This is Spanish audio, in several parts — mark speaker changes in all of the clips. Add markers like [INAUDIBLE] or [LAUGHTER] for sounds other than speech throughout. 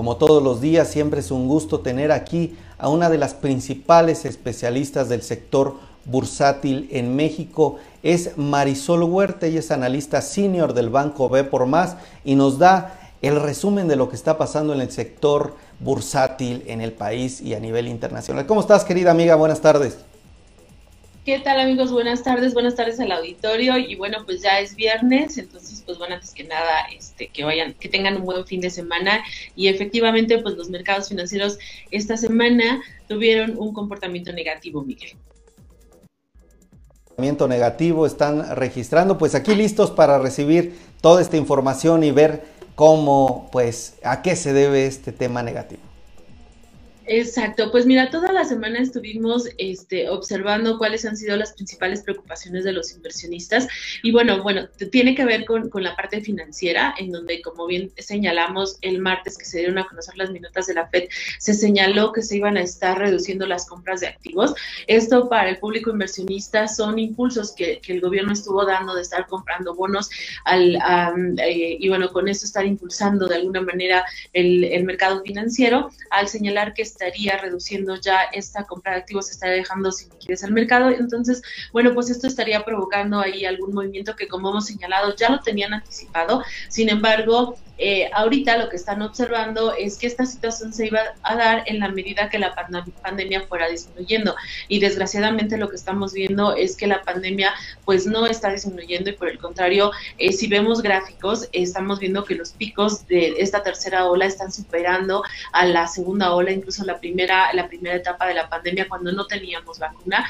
Speaker 1: Como todos los días, siempre es un gusto tener aquí a una de las principales especialistas del sector bursátil en México. Es Marisol Huerta, ella es analista senior del Banco B por Más y nos da el resumen de lo que está pasando en el sector bursátil en el país y a nivel internacional. ¿Cómo estás, querida amiga? Buenas tardes.
Speaker 2: ¿Qué tal amigos? Buenas tardes, buenas tardes al auditorio y bueno, pues ya es viernes, entonces pues bueno, antes que nada, este, que vayan, que tengan un buen fin de semana y efectivamente pues los mercados financieros esta semana tuvieron un comportamiento negativo, Miguel.
Speaker 1: Comportamiento negativo están registrando, pues aquí listos para recibir toda esta información y ver cómo, pues, a qué se debe este tema negativo.
Speaker 2: Exacto, pues mira, toda la semana estuvimos este, observando cuáles han sido las principales preocupaciones de los inversionistas y bueno, bueno, tiene que ver con, con, la parte financiera, en donde como bien señalamos el martes que se dieron a conocer las minutas de la FED, se señaló que se iban a estar reduciendo las compras de activos. Esto para el público inversionista son impulsos que, que el gobierno estuvo dando de estar comprando bonos al, eh, y bueno, con eso estar impulsando de alguna manera el, el mercado financiero al señalar que estaría reduciendo ya esta compra de activos, estaría dejando sin liquidez al mercado. Entonces, bueno, pues esto estaría provocando ahí algún movimiento que, como hemos señalado, ya lo tenían anticipado. Sin embargo, eh, ahorita lo que están observando es que esta situación se iba a dar en la medida que la pandemia fuera disminuyendo. Y desgraciadamente lo que estamos viendo es que la pandemia pues no está disminuyendo y por el contrario, eh, si vemos gráficos, estamos viendo que los picos de esta tercera ola están superando a la segunda ola, incluso la primera, la primera etapa de la pandemia cuando no teníamos vacuna.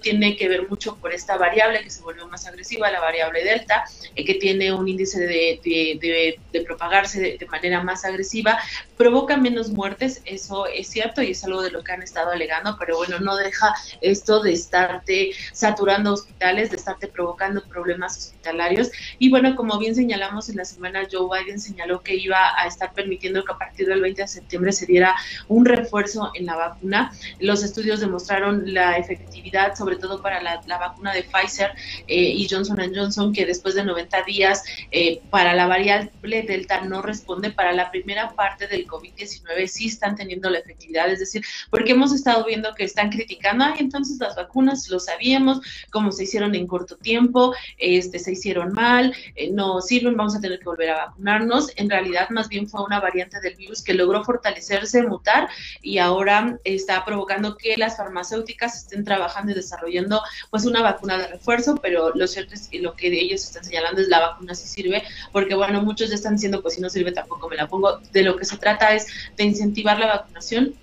Speaker 2: Tiene que ver mucho por esta variable que se volvió más agresiva, la variable delta, eh, que tiene un índice de, propagarse de, manera más agresiva, provoca menos muertes, eso es cierto y es algo de lo que han estado alegando, pero bueno, no deja esto de estarte saturando hospitales, de estarte provocando problemas hospitalarios. Y bueno, como bien señalamos en la semana, Joe Biden señaló que iba a estar permitiendo que a partir del 20 de septiembre se diera un refuerzo en la vacuna. Los estudios demostraron la efectividad sobre todo para la, vacuna de Pfizer eh, y Johnson Johnson, que después de 90 días eh, para la variable Delta no responde, para la primera parte del COVID-19 sí están teniendo la efectividad, es decir, porque hemos estado viendo que están criticando, ay, entonces las vacunas lo sabíamos, como se hicieron en corto tiempo, este, se hicieron mal, eh, no sirven, vamos a tener que volver a vacunarnos. En realidad, más bien fue una variante del virus que logró fortalecerse, mutar y ahora está provocando que las farmacéuticas estén trabajando y desarrollando pues una vacuna de refuerzo, pero lo cierto es que lo que ellos están señalando es la vacuna sí sirve, porque bueno, muchos ya están diciendo pues si no sirve tampoco me la pongo. De lo que se trata es de incentivar la vacunación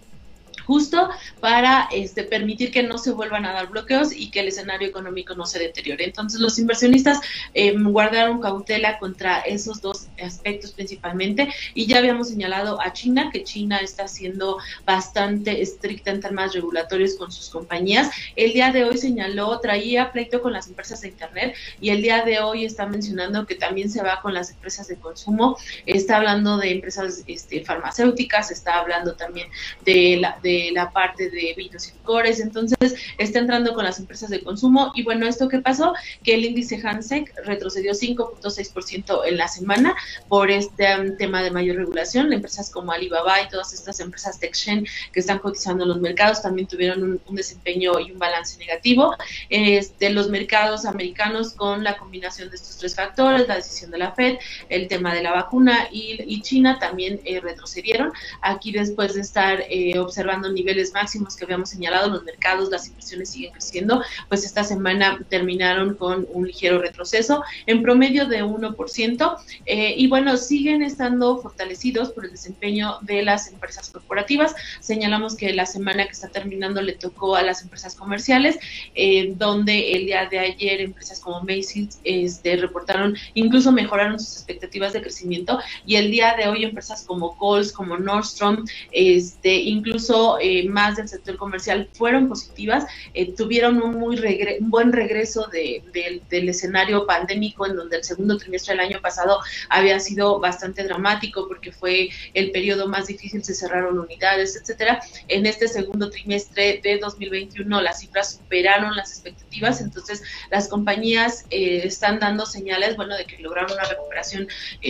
Speaker 2: justo para este, permitir que no se vuelvan a dar bloqueos y que el escenario económico no se deteriore. Entonces los inversionistas em, guardaron cautela contra esos dos aspectos principalmente y ya habíamos señalado a China que China está siendo bastante estricta en temas regulatorios con sus compañías. El día de hoy señaló, traía pleito con las empresas de Internet y el día de hoy está mencionando que también se va con las empresas de consumo, está hablando de empresas este, farmacéuticas, está hablando también de la... De la parte de vinos y licores, entonces está entrando con las empresas de consumo y bueno, ¿esto qué pasó? Que el índice Hansec retrocedió 5.6% en la semana por este um, tema de mayor regulación, empresas como Alibaba y todas estas empresas TechChain que están cotizando en los mercados también tuvieron un, desempeño y un balance negativo. Este, los mercados americanos con la combinación de estos tres factores, la decisión de la Fed, el tema de la vacuna y, China también eh, retrocedieron. Aquí después de estar eh, observando niveles máximos que habíamos señalado, los mercados, las inversiones siguen creciendo, pues esta semana terminaron con un ligero retroceso, en promedio de 1%, eh, y bueno, siguen estando fortalecidos por el desempeño de las empresas corporativas. Señalamos que la semana que está terminando le tocó a las empresas comerciales, eh, donde el día de ayer empresas como Macy's este, reportaron, incluso mejoraron sus expectativas de crecimiento, y el día de hoy empresas como Kohl's, como Nordstrom, este, incluso eh, más del sector comercial fueron positivas, eh, tuvieron un muy un buen regreso del escenario pandémico en donde el segundo trimestre del año pasado había sido bastante dramático porque fue el periodo más difícil, se cerraron unidades, etcétera. En este segundo trimestre de 2021 las cifras superaron las expectativas, entonces las compañías eh, están dando señales, bueno, de que lograron una recuperación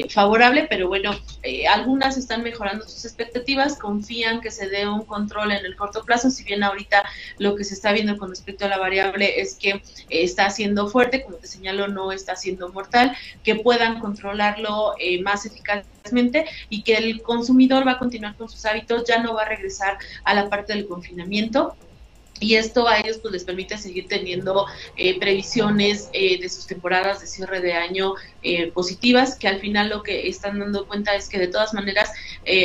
Speaker 2: favorable, pero bueno, algunas están mejorando sus expectativas, confían que se dé un control en el corto plazo, si bien ahorita lo que se está viendo con respecto a la variable es que eh, está siendo fuerte, como te señalo, no está siendo mortal, que puedan controlarlo eh, más eficazmente y que el consumidor va a continuar con sus hábitos, ya no va a regresar a la parte del confinamiento y esto a ellos pues les permite seguir teniendo eh, previsiones eh, de sus temporadas de cierre de año eh, positivas que al final lo que están dando cuenta es que de todas maneras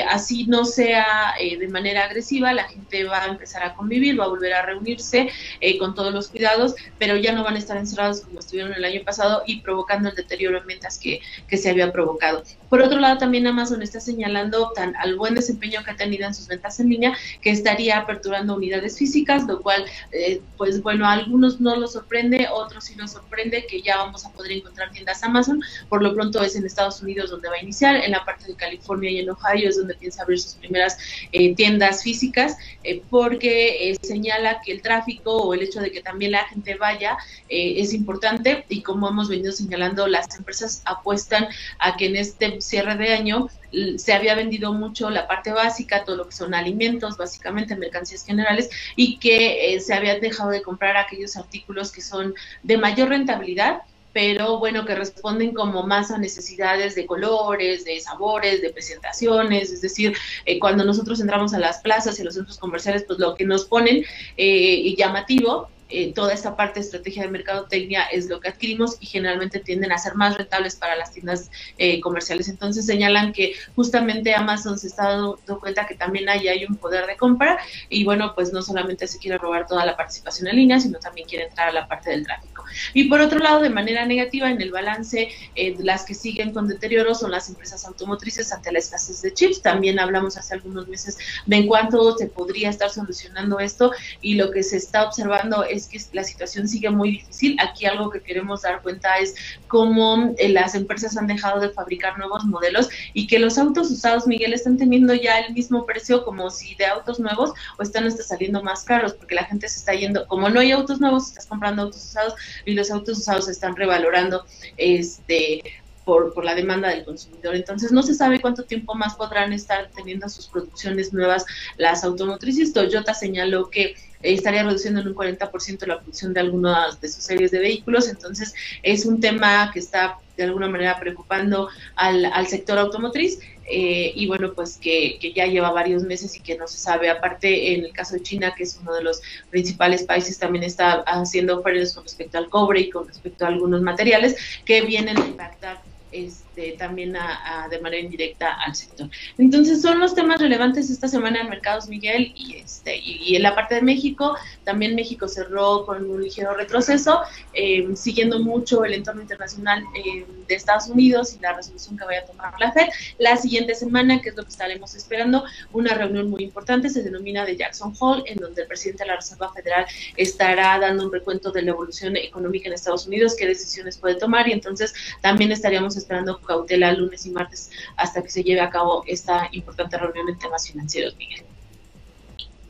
Speaker 2: así no sea de manera agresiva la gente va a empezar a convivir va a volver a reunirse con todos los cuidados pero ya no van a estar encerrados como estuvieron el año pasado y provocando el deterioro en ventas que, que se había provocado. Por otro lado también Amazon está señalando tan al buen desempeño que ha tenido en sus ventas en línea que estaría aperturando unidades físicas cual, eh, pues bueno, a algunos no los sorprende, otros sí nos sorprende que ya vamos a poder encontrar tiendas Amazon. Por lo pronto es en Estados Unidos donde va a iniciar, en la parte de California y en Ohio es donde piensa abrir sus primeras eh, tiendas físicas, eh, porque señala que el tráfico o el hecho de que también la gente vaya es importante y como hemos venido señalando, las empresas apuestan a que en este cierre de año se había vendido mucho la parte básica, todo lo que son alimentos, básicamente mercancías generales, y que eh, se habían dejado de comprar aquellos artículos que son de mayor rentabilidad, pero bueno, que responden como más a necesidades de colores, de sabores, de presentaciones, es decir, eh, cuando nosotros entramos a las plazas y a los centros comerciales, pues lo que nos ponen eh, llamativo eh, toda esta parte de estrategia de mercadotecnia es lo que adquirimos y generalmente tienden a ser más rentables para las tiendas eh, comerciales. Entonces señalan que justamente Amazon se está dando cuenta que también ahí hay un poder de compra y bueno, pues no solamente se quiere robar toda la participación en línea, sino también quiere entrar a la parte del tráfico. Y por otro lado, de manera negativa, en el balance, eh, las que siguen con deterioro son las empresas automotrices ante la escasez de chips. También hablamos hace algunos meses de en cuánto se podría estar solucionando esto y lo que se está observando es que la situación sigue muy difícil. Aquí algo que queremos dar cuenta es cómo eh, las empresas han dejado de fabricar nuevos modelos y que los autos usados, Miguel, están teniendo ya el mismo precio como si de autos nuevos o están hasta saliendo más caros porque la gente se está yendo, como no hay autos nuevos, estás comprando autos usados y los autos usados se están revalorando este por, por, la demanda del consumidor. Entonces, no se sabe cuánto tiempo más podrán estar teniendo sus producciones nuevas las automotrices. Toyota señaló que estaría reduciendo en un 40% la producción de algunas de sus series de vehículos. Entonces, es un tema que está de alguna manera preocupando al, al sector automotriz. Eh, y bueno, pues que, que, ya lleva varios meses y que no se sabe. Aparte, en el caso de China, que es uno de los principales países, también está haciendo ofertas con respecto al cobre y con respecto a algunos materiales que vienen a impactar este, también a, de manera indirecta al sector. Entonces son los temas relevantes esta semana en mercados, Miguel, y, este, y, en la parte de México, también México cerró con un ligero retroceso, eh, siguiendo mucho el entorno internacional eh, de Estados Unidos y la resolución que vaya a tomar la FED. La siguiente semana, que es lo que estaremos esperando, una reunión muy importante, se denomina de Jackson Hole, en donde el presidente de la Reserva Federal estará dando un recuento de la evolución económica en Estados Unidos, qué decisiones puede tomar, y entonces también estaríamos esperando cautela lunes y martes hasta que se lleve a cabo esta importante reunión en temas financieros, Miguel.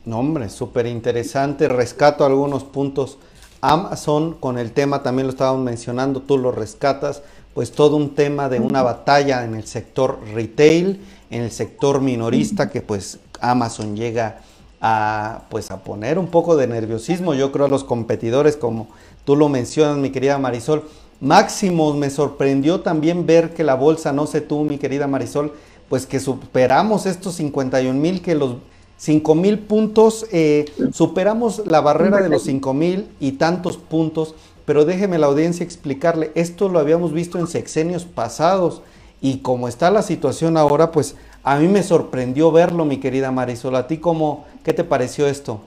Speaker 1: No, hombre, súper interesante. Rescato algunos puntos. Amazon, con el tema también lo estábamos mencionando, tú lo rescatas, pues todo un tema de una batalla en el sector retail, en el sector minorista, que pues Amazon llega a pues a poner un poco de nerviosismo, yo creo a los competidores, como tú lo mencionas, mi querida Marisol, Máximo, me sorprendió también ver que la bolsa, no sé tú, mi querida Marisol, pues que superamos estos 51 mil, que los 5 mil puntos, eh, superamos la barrera de los 5 mil y tantos puntos, pero déjeme la audiencia explicarle, esto lo habíamos visto en sexenios pasados y como está la situación ahora, pues a mí me sorprendió verlo, mi querida Marisol. ¿A ti cómo, qué te pareció esto?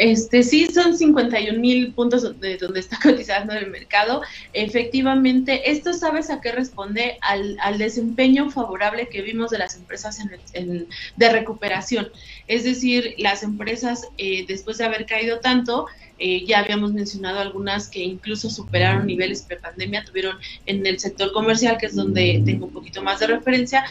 Speaker 2: Este, sí, son 51 mil puntos de donde está [LAUGHS] cotizando el mercado. Efectivamente, esto sabes a qué responde al, desempeño favorable que vimos de las empresas en de recuperación. Es decir, las empresas, eh, después de haber caído tanto, eh, ya habíamos mencionado algunas que incluso superaron niveles prepandemia, tuvieron en el sector comercial, que es donde tengo un poquito más de referencia,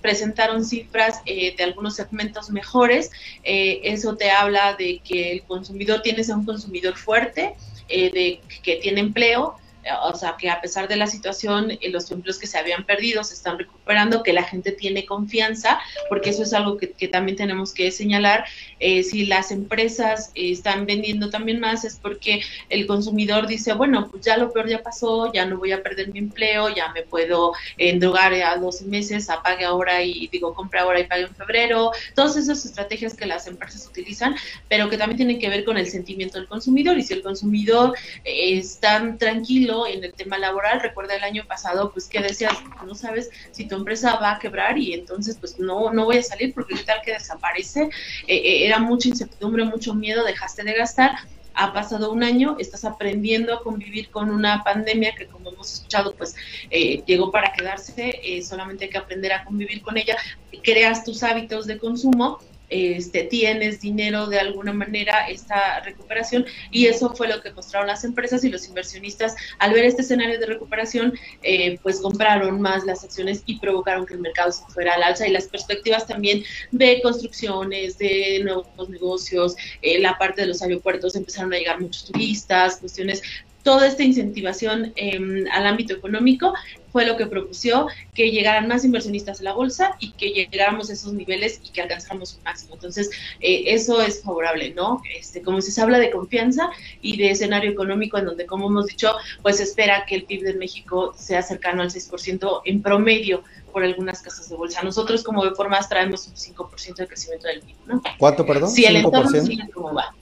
Speaker 2: presentaron cifras eh, de algunos segmentos mejores. Eh, eso te habla de que el consumidor tiene a un consumidor fuerte, de que tiene empleo, o sea, que a pesar de la situación, eh, los empleos que se habían perdido se están recuperando, que la gente tiene confianza, porque eso es algo que, también tenemos que señalar. Eh, si las empresas están vendiendo también más, es porque el consumidor dice, bueno, pues ya lo peor ya pasó, ya no voy a perder mi empleo, ya me puedo endrogar a 12 meses, apague ahora y digo, compre ahora y pague en febrero. Todas esas estrategias que las empresas utilizan, pero que también tienen que ver con el sentimiento del consumidor. Y si el consumidor eh, está tranquilo, en el tema laboral. Recuerda el año pasado, pues que decías, no sabes si tu empresa va a quebrar y entonces pues no, no voy a salir porque tal que desaparece. Eh, eh, era mucha incertidumbre, mucho miedo, dejaste de gastar ha pasado un año, estás aprendiendo a convivir con una pandemia que como hemos escuchado, pues eh, llegó para quedarse, solamente hay que aprender a convivir con ella, creas tus hábitos de consumo este, tienes dinero de alguna manera esta recuperación y eso fue lo que mostraron las empresas y los inversionistas. Al ver este escenario de recuperación eh, pues compraron más las acciones y provocaron que el mercado se fuera al alza. Y las perspectivas también de construcciones, de nuevos negocios, eh, la parte de los aeropuertos empezaron a llegar muchos turistas, cuestiones toda esta incentivación em, al ámbito económico fue lo que propuso que llegaran más inversionistas a la bolsa y que llegáramos a esos niveles y que alcanzáramos un máximo. Entonces, eh, eso es favorable, ¿no? Este, como se habla de confianza y de escenario económico en donde, como hemos dicho, pues espera que el PIB de México sea cercano al 6% en promedio por algunas casas de bolsa. Nosotros como de formas traemos un 5% de crecimiento del PIB, ¿no?
Speaker 1: ¿Cuánto, perdón?
Speaker 2: Si el entorno sigue como va.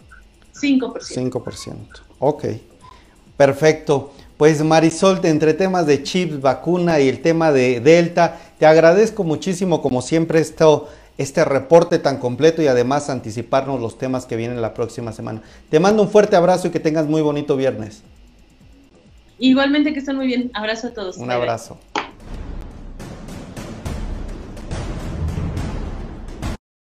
Speaker 2: 5%.
Speaker 1: 5%. Ok. Perfecto. Pues Marisol, entre temas de chips, vacuna y el tema de Delta, te agradezco muchísimo como siempre esto, este reporte tan completo y además anticiparnos los temas que vienen la próxima semana. Te mando un fuerte abrazo y que tengas muy bonito viernes.
Speaker 2: Igualmente que estén muy bien. Abrazo a todos.
Speaker 1: Un abrazo.